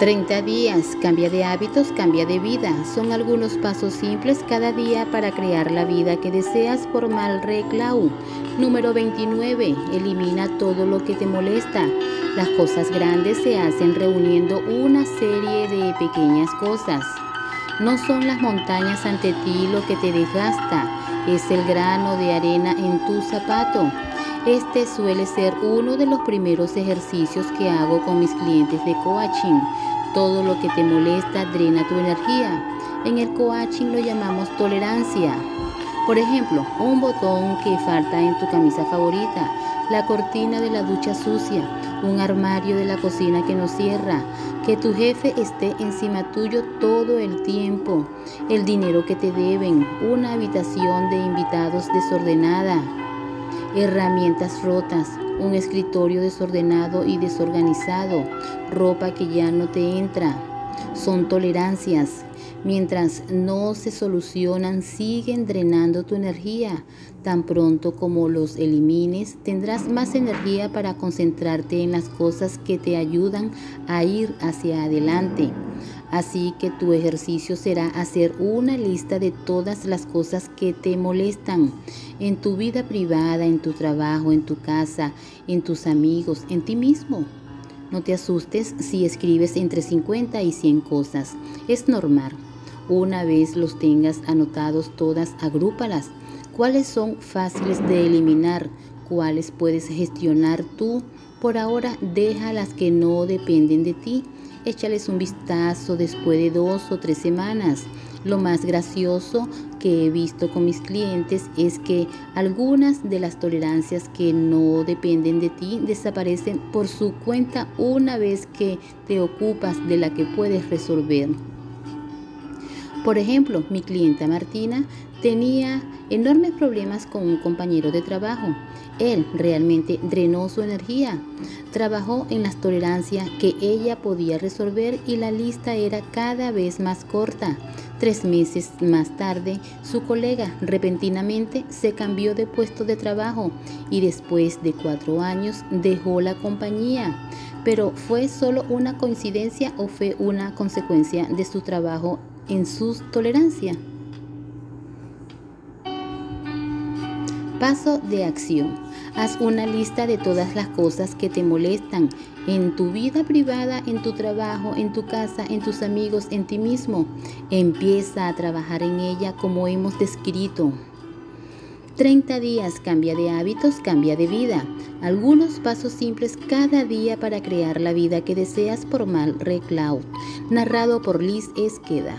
30 días, cambia de hábitos, cambia de vida. Son algunos pasos simples cada día para crear la vida que deseas por Malreclau. Número 29. Elimina todo lo que te molesta. Las cosas grandes se hacen reuniendo una serie de pequeñas cosas. No son las montañas ante ti lo que te desgasta, es el grano de arena en tu zapato. Este suele ser uno de los primeros ejercicios que hago con mis clientes de coaching. Todo lo que te molesta drena tu energía. En el coaching lo llamamos tolerancia. Por ejemplo, un botón que falta en tu camisa favorita, la cortina de la ducha sucia, un armario de la cocina que no cierra, que tu jefe esté encima tuyo todo el tiempo, el dinero que te deben, una habitación de invitados desordenada, herramientas rotas, un escritorio desordenado y desorganizado, ropa que ya no te entra. Son tolerancias. Mientras no se solucionan, siguen drenando tu energía. Tan pronto como los elimines, tendrás más energía para concentrarte en las cosas que te ayudan a ir hacia adelante. Así que tu ejercicio será hacer una lista de todas las cosas que te molestan en tu vida privada, en tu trabajo, en tu casa, en tus amigos, en ti mismo. No te asustes si escribes entre 50 y 100 cosas. Es normal. Una vez los tengas anotados todas, agrúpalas. ¿Cuáles son fáciles de eliminar? ¿Cuáles puedes gestionar tú? Por ahora, deja las que no dependen de ti échales un vistazo después de dos o tres semanas. Lo más gracioso que he visto con mis clientes es que algunas de las tolerancias que no dependen de ti desaparecen por su cuenta una vez que te ocupas de la que puedes resolver. Por ejemplo, mi clienta Martina tenía enormes problemas con un compañero de trabajo. Él realmente drenó su energía. Trabajó en las tolerancias que ella podía resolver y la lista era cada vez más corta. Tres meses más tarde, su colega repentinamente se cambió de puesto de trabajo y después de cuatro años dejó la compañía. Pero ¿fue solo una coincidencia o fue una consecuencia de su trabajo en su tolerancia. Paso de acción. Haz una lista de todas las cosas que te molestan en tu vida privada, en tu trabajo, en tu casa, en tus amigos, en ti mismo. Empieza a trabajar en ella como hemos descrito. 30 días, cambia de hábitos, cambia de vida. Algunos pasos simples cada día para crear la vida que deseas por Mal Recloud. Narrado por Liz Esqueda.